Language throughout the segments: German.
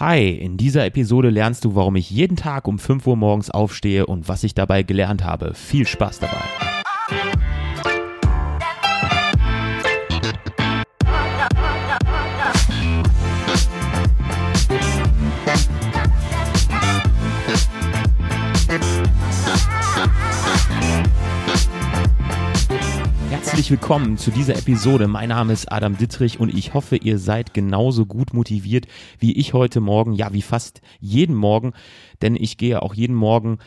Hi, in dieser Episode lernst du, warum ich jeden Tag um 5 Uhr morgens aufstehe und was ich dabei gelernt habe. Viel Spaß dabei. Herzlich willkommen zu dieser Episode. Mein Name ist Adam Dittrich und ich hoffe, ihr seid genauso gut motiviert wie ich heute Morgen, ja, wie fast jeden Morgen, denn ich gehe auch jeden Morgen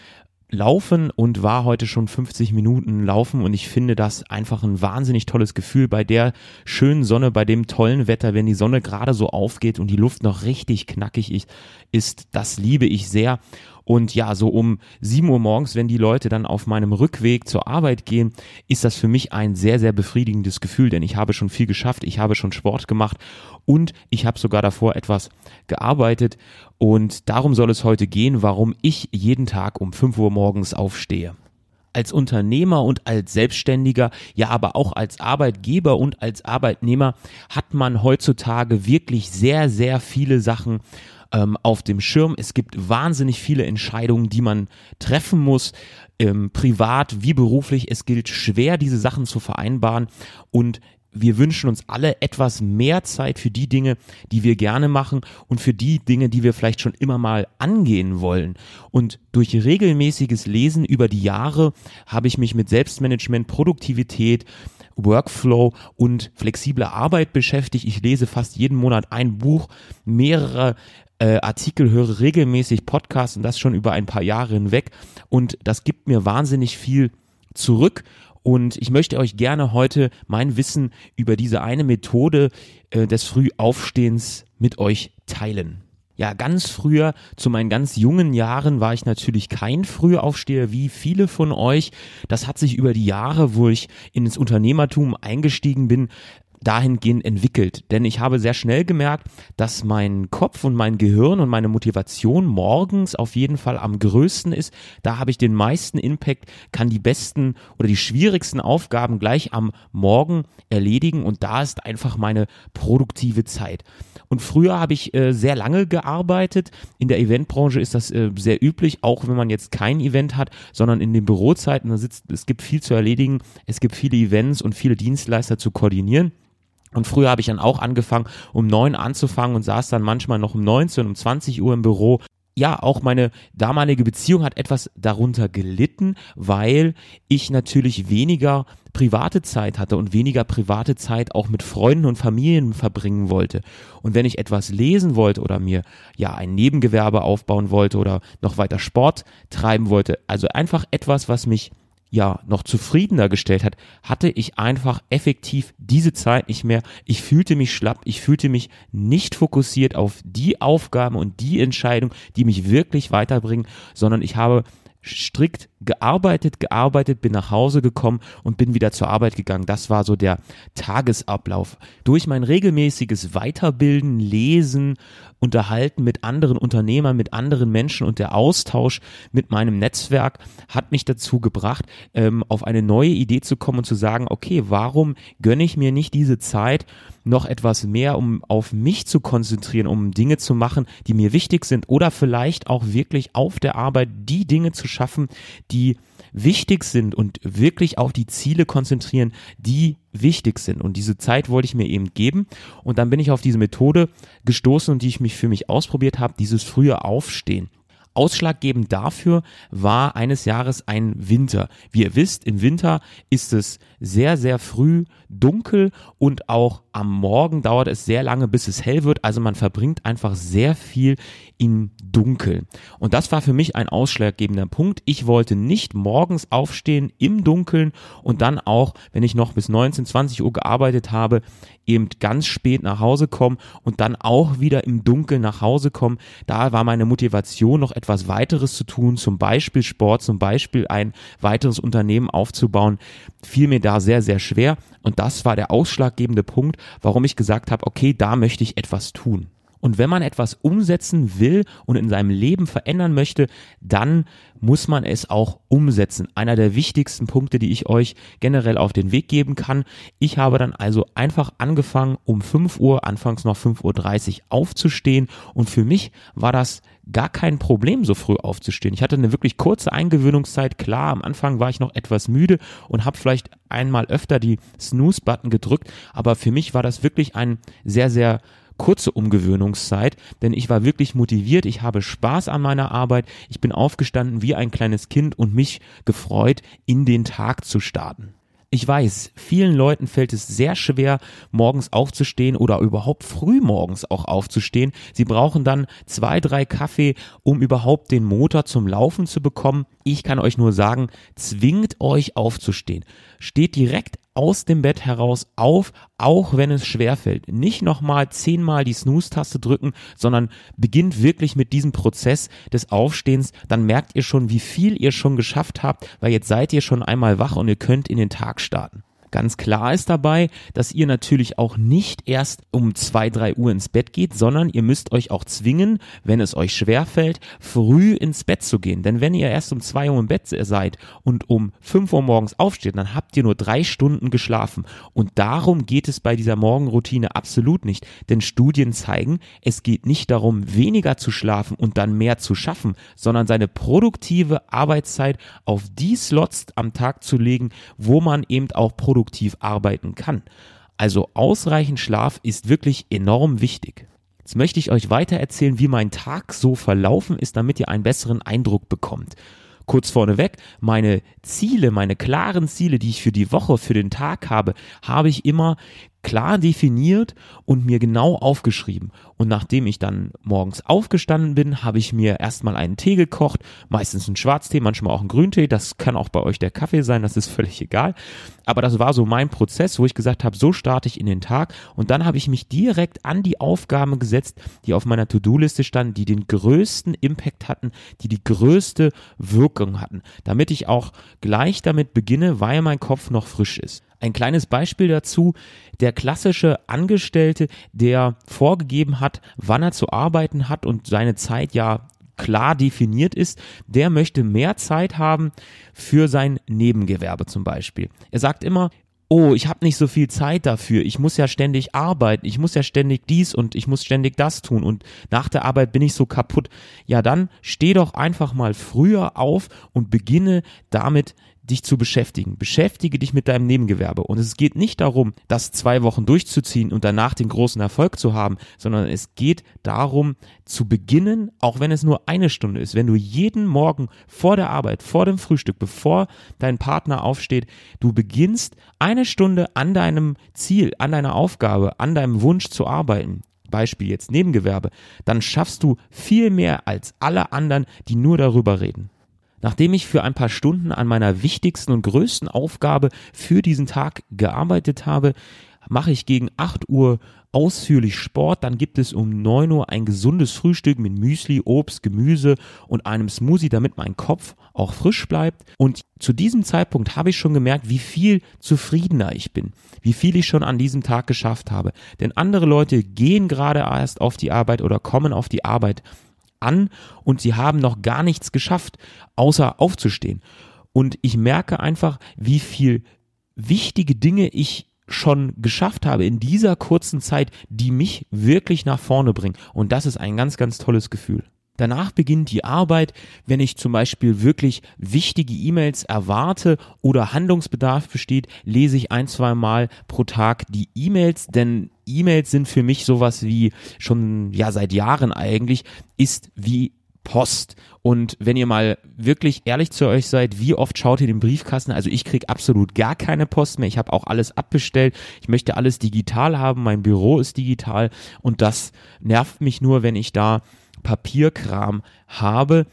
laufen und war heute schon 50 Minuten laufen und ich finde das einfach ein wahnsinnig tolles Gefühl bei der schönen Sonne, bei dem tollen Wetter, wenn die Sonne gerade so aufgeht und die Luft noch richtig knackig ist, ist das liebe ich sehr und ja, so um 7 Uhr morgens, wenn die Leute dann auf meinem Rückweg zur Arbeit gehen, ist das für mich ein sehr, sehr befriedigendes Gefühl, denn ich habe schon viel geschafft, ich habe schon Sport gemacht und ich habe sogar davor etwas gearbeitet. Und darum soll es heute gehen, warum ich jeden Tag um 5 Uhr morgens aufstehe als Unternehmer und als Selbstständiger, ja aber auch als Arbeitgeber und als Arbeitnehmer hat man heutzutage wirklich sehr, sehr viele Sachen ähm, auf dem Schirm. Es gibt wahnsinnig viele Entscheidungen, die man treffen muss, ähm, privat wie beruflich. Es gilt schwer, diese Sachen zu vereinbaren und wir wünschen uns alle etwas mehr Zeit für die Dinge, die wir gerne machen und für die Dinge, die wir vielleicht schon immer mal angehen wollen. Und durch regelmäßiges Lesen über die Jahre habe ich mich mit Selbstmanagement, Produktivität, Workflow und flexibler Arbeit beschäftigt. Ich lese fast jeden Monat ein Buch, mehrere äh, Artikel, höre regelmäßig Podcasts und das schon über ein paar Jahre hinweg. Und das gibt mir wahnsinnig viel zurück. Und ich möchte euch gerne heute mein Wissen über diese eine Methode äh, des Frühaufstehens mit euch teilen. Ja, ganz früher, zu meinen ganz jungen Jahren, war ich natürlich kein Frühaufsteher wie viele von euch. Das hat sich über die Jahre, wo ich ins Unternehmertum eingestiegen bin, dahingehend entwickelt. Denn ich habe sehr schnell gemerkt, dass mein Kopf und mein Gehirn und meine Motivation morgens auf jeden Fall am größten ist. Da habe ich den meisten Impact, kann die besten oder die schwierigsten Aufgaben gleich am Morgen erledigen und da ist einfach meine produktive Zeit. Und früher habe ich äh, sehr lange gearbeitet. In der Eventbranche ist das äh, sehr üblich, auch wenn man jetzt kein Event hat, sondern in den Bürozeiten, da sitzt, es gibt viel zu erledigen, es gibt viele Events und viele Dienstleister zu koordinieren. Und früher habe ich dann auch angefangen, um neun anzufangen und saß dann manchmal noch um 19, um 20 Uhr im Büro. Ja, auch meine damalige Beziehung hat etwas darunter gelitten, weil ich natürlich weniger private Zeit hatte und weniger private Zeit auch mit Freunden und Familien verbringen wollte. Und wenn ich etwas lesen wollte oder mir ja ein Nebengewerbe aufbauen wollte oder noch weiter Sport treiben wollte, also einfach etwas, was mich ja noch zufriedener gestellt hat, hatte ich einfach effektiv diese Zeit nicht mehr. Ich fühlte mich schlapp, ich fühlte mich nicht fokussiert auf die Aufgaben und die Entscheidungen, die mich wirklich weiterbringen, sondern ich habe strikt gearbeitet, gearbeitet, bin nach Hause gekommen und bin wieder zur Arbeit gegangen. Das war so der Tagesablauf. Durch mein regelmäßiges Weiterbilden, Lesen, Unterhalten mit anderen Unternehmern, mit anderen Menschen und der Austausch mit meinem Netzwerk hat mich dazu gebracht, ähm, auf eine neue Idee zu kommen und zu sagen, okay, warum gönne ich mir nicht diese Zeit, noch etwas mehr, um auf mich zu konzentrieren, um Dinge zu machen, die mir wichtig sind oder vielleicht auch wirklich auf der Arbeit die Dinge zu schaffen, die wichtig sind und wirklich auf die Ziele konzentrieren, die wichtig sind. Und diese Zeit wollte ich mir eben geben. Und dann bin ich auf diese Methode gestoßen und die ich mich für mich ausprobiert habe, dieses frühe Aufstehen. Ausschlaggebend dafür war eines Jahres ein Winter. Wie ihr wisst, im Winter ist es sehr, sehr früh dunkel und auch am Morgen dauert es sehr lange, bis es hell wird. Also man verbringt einfach sehr viel im Dunkeln. Und das war für mich ein ausschlaggebender Punkt. Ich wollte nicht morgens aufstehen im Dunkeln und dann auch, wenn ich noch bis 19, 20 Uhr gearbeitet habe, eben ganz spät nach Hause kommen und dann auch wieder im Dunkeln nach Hause kommen. Da war meine Motivation, noch etwas weiteres zu tun, zum Beispiel Sport, zum Beispiel ein weiteres Unternehmen aufzubauen, fiel mir da sehr, sehr schwer. Und das war der ausschlaggebende Punkt, warum ich gesagt habe, okay, da möchte ich etwas tun. Und wenn man etwas umsetzen will und in seinem Leben verändern möchte, dann muss man es auch umsetzen. Einer der wichtigsten Punkte, die ich euch generell auf den Weg geben kann. Ich habe dann also einfach angefangen, um 5 Uhr, anfangs noch 5.30 Uhr aufzustehen. Und für mich war das gar kein Problem, so früh aufzustehen. Ich hatte eine wirklich kurze Eingewöhnungszeit. Klar, am Anfang war ich noch etwas müde und habe vielleicht einmal öfter die Snooze-Button gedrückt. Aber für mich war das wirklich ein sehr, sehr kurze Umgewöhnungszeit, denn ich war wirklich motiviert, ich habe Spaß an meiner Arbeit, ich bin aufgestanden wie ein kleines Kind und mich gefreut, in den Tag zu starten. Ich weiß, vielen Leuten fällt es sehr schwer, morgens aufzustehen oder überhaupt früh morgens auch aufzustehen. Sie brauchen dann zwei, drei Kaffee, um überhaupt den Motor zum Laufen zu bekommen. Ich kann euch nur sagen, zwingt euch aufzustehen. Steht direkt aus dem Bett heraus auf, auch wenn es schwerfällt. Nicht nochmal zehnmal die Snooze-Taste drücken, sondern beginnt wirklich mit diesem Prozess des Aufstehens. Dann merkt ihr schon, wie viel ihr schon geschafft habt, weil jetzt seid ihr schon einmal wach und ihr könnt in den Tag starten. Ganz klar ist dabei, dass ihr natürlich auch nicht erst um zwei, drei Uhr ins Bett geht, sondern ihr müsst euch auch zwingen, wenn es euch schwerfällt, früh ins Bett zu gehen. Denn wenn ihr erst um zwei Uhr im Bett seid und um fünf Uhr morgens aufsteht, dann habt ihr nur drei Stunden geschlafen. Und darum geht es bei dieser Morgenroutine absolut nicht. Denn Studien zeigen, es geht nicht darum, weniger zu schlafen und dann mehr zu schaffen, sondern seine produktive Arbeitszeit auf die Slots am Tag zu legen, wo man eben auch produktiv produktiv arbeiten kann. Also ausreichend Schlaf ist wirklich enorm wichtig. Jetzt möchte ich euch weiter erzählen, wie mein Tag so verlaufen ist, damit ihr einen besseren Eindruck bekommt. Kurz vorneweg, meine Ziele, meine klaren Ziele, die ich für die Woche, für den Tag habe, habe ich immer klar definiert und mir genau aufgeschrieben. Und nachdem ich dann morgens aufgestanden bin, habe ich mir erstmal einen Tee gekocht, meistens einen Schwarztee, manchmal auch einen Grüntee. Das kann auch bei euch der Kaffee sein, das ist völlig egal. Aber das war so mein Prozess, wo ich gesagt habe, so starte ich in den Tag. Und dann habe ich mich direkt an die Aufgaben gesetzt, die auf meiner To-Do-Liste standen, die den größten Impact hatten, die die größte Wirkung hatten, damit ich auch gleich damit beginne, weil mein Kopf noch frisch ist. Ein kleines Beispiel dazu, der klassische Angestellte, der vorgegeben hat, wann er zu arbeiten hat und seine Zeit ja klar definiert ist, der möchte mehr Zeit haben für sein Nebengewerbe zum Beispiel. Er sagt immer, oh, ich habe nicht so viel Zeit dafür, ich muss ja ständig arbeiten, ich muss ja ständig dies und ich muss ständig das tun und nach der Arbeit bin ich so kaputt. Ja, dann steh doch einfach mal früher auf und beginne damit dich zu beschäftigen. Beschäftige dich mit deinem Nebengewerbe. Und es geht nicht darum, das zwei Wochen durchzuziehen und danach den großen Erfolg zu haben, sondern es geht darum, zu beginnen, auch wenn es nur eine Stunde ist. Wenn du jeden Morgen vor der Arbeit, vor dem Frühstück, bevor dein Partner aufsteht, du beginnst eine Stunde an deinem Ziel, an deiner Aufgabe, an deinem Wunsch zu arbeiten. Beispiel jetzt Nebengewerbe, dann schaffst du viel mehr als alle anderen, die nur darüber reden. Nachdem ich für ein paar Stunden an meiner wichtigsten und größten Aufgabe für diesen Tag gearbeitet habe, mache ich gegen 8 Uhr ausführlich Sport, dann gibt es um 9 Uhr ein gesundes Frühstück mit Müsli, Obst, Gemüse und einem Smoothie, damit mein Kopf auch frisch bleibt. Und zu diesem Zeitpunkt habe ich schon gemerkt, wie viel zufriedener ich bin, wie viel ich schon an diesem Tag geschafft habe. Denn andere Leute gehen gerade erst auf die Arbeit oder kommen auf die Arbeit an und sie haben noch gar nichts geschafft, außer aufzustehen. Und ich merke einfach, wie viel wichtige Dinge ich schon geschafft habe in dieser kurzen Zeit, die mich wirklich nach vorne bringen. Und das ist ein ganz, ganz tolles Gefühl. Danach beginnt die Arbeit, wenn ich zum Beispiel wirklich wichtige E-Mails erwarte oder Handlungsbedarf besteht, lese ich ein, zwei Mal pro Tag die E-Mails, denn E-Mails sind für mich sowas wie schon, ja, seit Jahren eigentlich, ist wie Post. Und wenn ihr mal wirklich ehrlich zu euch seid, wie oft schaut ihr den Briefkasten? Also ich kriege absolut gar keine Post mehr. Ich habe auch alles abbestellt. Ich möchte alles digital haben. Mein Büro ist digital. Und das nervt mich nur, wenn ich da Papierkram habe.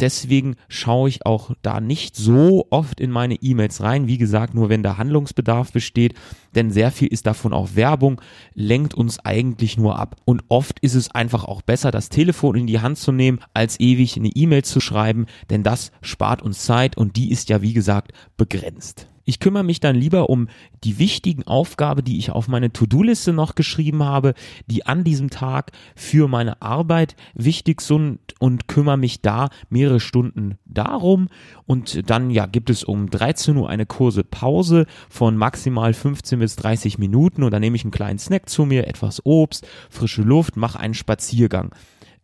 Deswegen schaue ich auch da nicht so oft in meine E-Mails rein. Wie gesagt, nur wenn da Handlungsbedarf besteht, denn sehr viel ist davon auch Werbung, lenkt uns eigentlich nur ab. Und oft ist es einfach auch besser, das Telefon in die Hand zu nehmen, als ewig eine E-Mail zu schreiben, denn das spart uns Zeit und die ist ja, wie gesagt, begrenzt. Ich kümmere mich dann lieber um die wichtigen Aufgaben, die ich auf meine To-Do-Liste noch geschrieben habe, die an diesem Tag für meine Arbeit wichtig sind und kümmere mich da mehrere Stunden darum. Und dann ja gibt es um 13 Uhr eine Kurse Pause von maximal 15 bis 30 Minuten und dann nehme ich einen kleinen Snack zu mir, etwas Obst, frische Luft, mache einen Spaziergang.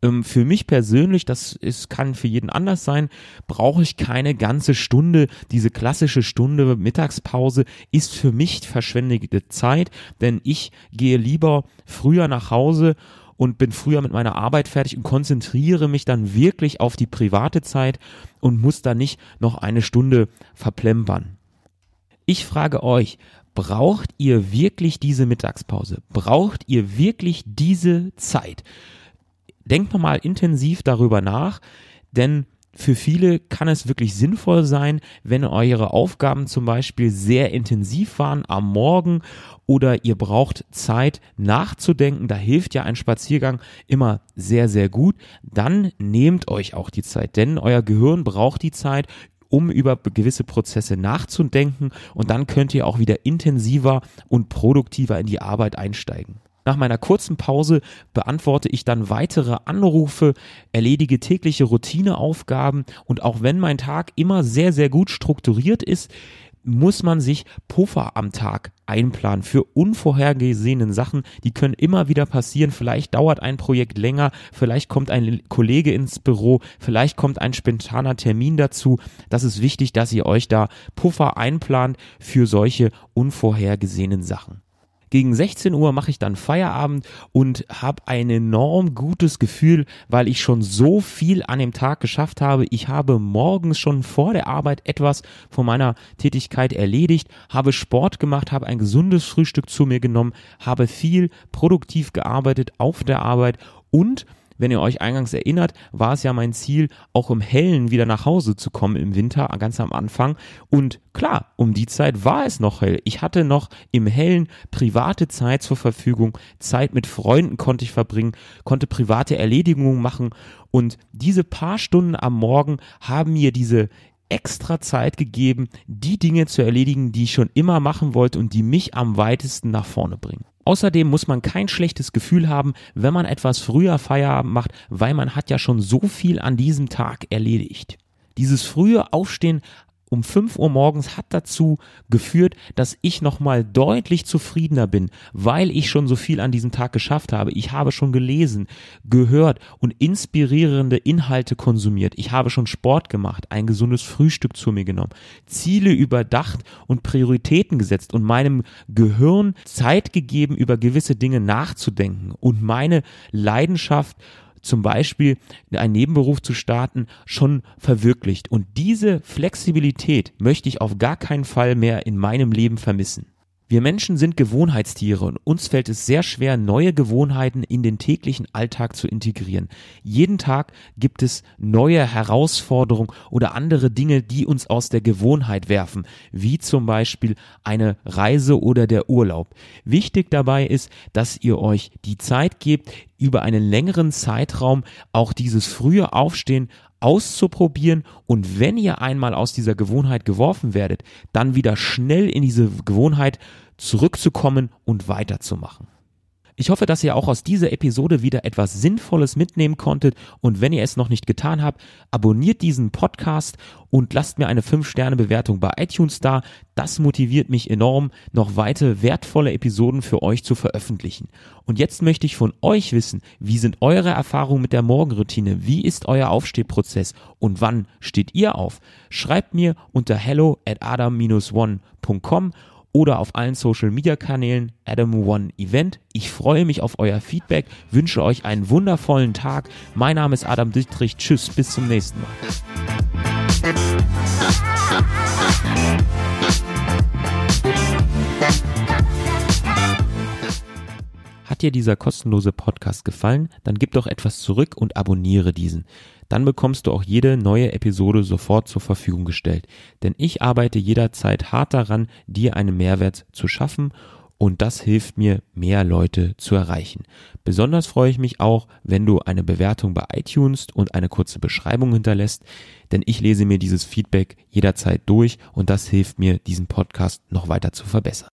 Ähm, für mich persönlich, das ist, kann für jeden anders sein, brauche ich keine ganze Stunde. Diese klassische Stunde Mittagspause ist für mich verschwendete Zeit, denn ich gehe lieber früher nach Hause und bin früher mit meiner Arbeit fertig und konzentriere mich dann wirklich auf die private Zeit und muss da nicht noch eine Stunde verplempern. Ich frage euch, braucht ihr wirklich diese Mittagspause? Braucht ihr wirklich diese Zeit? Denkt nochmal intensiv darüber nach, denn für viele kann es wirklich sinnvoll sein, wenn eure Aufgaben zum Beispiel sehr intensiv waren am Morgen oder ihr braucht Zeit nachzudenken, da hilft ja ein Spaziergang immer sehr, sehr gut, dann nehmt euch auch die Zeit, denn euer Gehirn braucht die Zeit, um über gewisse Prozesse nachzudenken und dann könnt ihr auch wieder intensiver und produktiver in die Arbeit einsteigen. Nach meiner kurzen Pause beantworte ich dann weitere Anrufe, erledige tägliche Routineaufgaben und auch wenn mein Tag immer sehr, sehr gut strukturiert ist, muss man sich Puffer am Tag einplanen für unvorhergesehenen Sachen. Die können immer wieder passieren. Vielleicht dauert ein Projekt länger, vielleicht kommt ein Kollege ins Büro, vielleicht kommt ein spontaner Termin dazu. Das ist wichtig, dass ihr euch da Puffer einplant für solche unvorhergesehenen Sachen. Gegen 16 Uhr mache ich dann Feierabend und habe ein enorm gutes Gefühl, weil ich schon so viel an dem Tag geschafft habe. Ich habe morgens schon vor der Arbeit etwas von meiner Tätigkeit erledigt, habe Sport gemacht, habe ein gesundes Frühstück zu mir genommen, habe viel produktiv gearbeitet auf der Arbeit und wenn ihr euch eingangs erinnert, war es ja mein Ziel, auch im Hellen wieder nach Hause zu kommen im Winter, ganz am Anfang. Und klar, um die Zeit war es noch hell. Ich hatte noch im Hellen private Zeit zur Verfügung. Zeit mit Freunden konnte ich verbringen, konnte private Erledigungen machen. Und diese paar Stunden am Morgen haben mir diese extra Zeit gegeben, die Dinge zu erledigen, die ich schon immer machen wollte und die mich am weitesten nach vorne bringen. Außerdem muss man kein schlechtes Gefühl haben, wenn man etwas früher Feierabend macht, weil man hat ja schon so viel an diesem Tag erledigt. Dieses frühe Aufstehen um 5 Uhr morgens hat dazu geführt, dass ich nochmal deutlich zufriedener bin, weil ich schon so viel an diesem Tag geschafft habe. Ich habe schon gelesen, gehört und inspirierende Inhalte konsumiert. Ich habe schon Sport gemacht, ein gesundes Frühstück zu mir genommen, Ziele überdacht und Prioritäten gesetzt und meinem Gehirn Zeit gegeben, über gewisse Dinge nachzudenken und meine Leidenschaft zum Beispiel einen Nebenberuf zu starten, schon verwirklicht. Und diese Flexibilität möchte ich auf gar keinen Fall mehr in meinem Leben vermissen. Wir Menschen sind Gewohnheitstiere und uns fällt es sehr schwer, neue Gewohnheiten in den täglichen Alltag zu integrieren. Jeden Tag gibt es neue Herausforderungen oder andere Dinge, die uns aus der Gewohnheit werfen, wie zum Beispiel eine Reise oder der Urlaub. Wichtig dabei ist, dass ihr euch die Zeit gebt, über einen längeren Zeitraum auch dieses frühe Aufstehen auszuprobieren und wenn ihr einmal aus dieser Gewohnheit geworfen werdet, dann wieder schnell in diese Gewohnheit zurückzukommen und weiterzumachen. Ich hoffe, dass ihr auch aus dieser Episode wieder etwas Sinnvolles mitnehmen konntet und wenn ihr es noch nicht getan habt, abonniert diesen Podcast und lasst mir eine 5-Sterne-Bewertung bei iTunes da. Das motiviert mich enorm, noch weitere wertvolle Episoden für euch zu veröffentlichen. Und jetzt möchte ich von euch wissen, wie sind eure Erfahrungen mit der Morgenroutine? Wie ist euer Aufstehprozess und wann steht ihr auf? Schreibt mir unter hello at adam-one.com oder auf allen Social Media Kanälen Adam One Event. Ich freue mich auf euer Feedback, wünsche euch einen wundervollen Tag. Mein Name ist Adam Dittrich. Tschüss, bis zum nächsten Mal. Dir dieser kostenlose Podcast gefallen? Dann gib doch etwas zurück und abonniere diesen. Dann bekommst du auch jede neue Episode sofort zur Verfügung gestellt. Denn ich arbeite jederzeit hart daran, dir einen Mehrwert zu schaffen und das hilft mir, mehr Leute zu erreichen. Besonders freue ich mich auch, wenn du eine Bewertung bei iTunes und eine kurze Beschreibung hinterlässt, denn ich lese mir dieses Feedback jederzeit durch und das hilft mir, diesen Podcast noch weiter zu verbessern.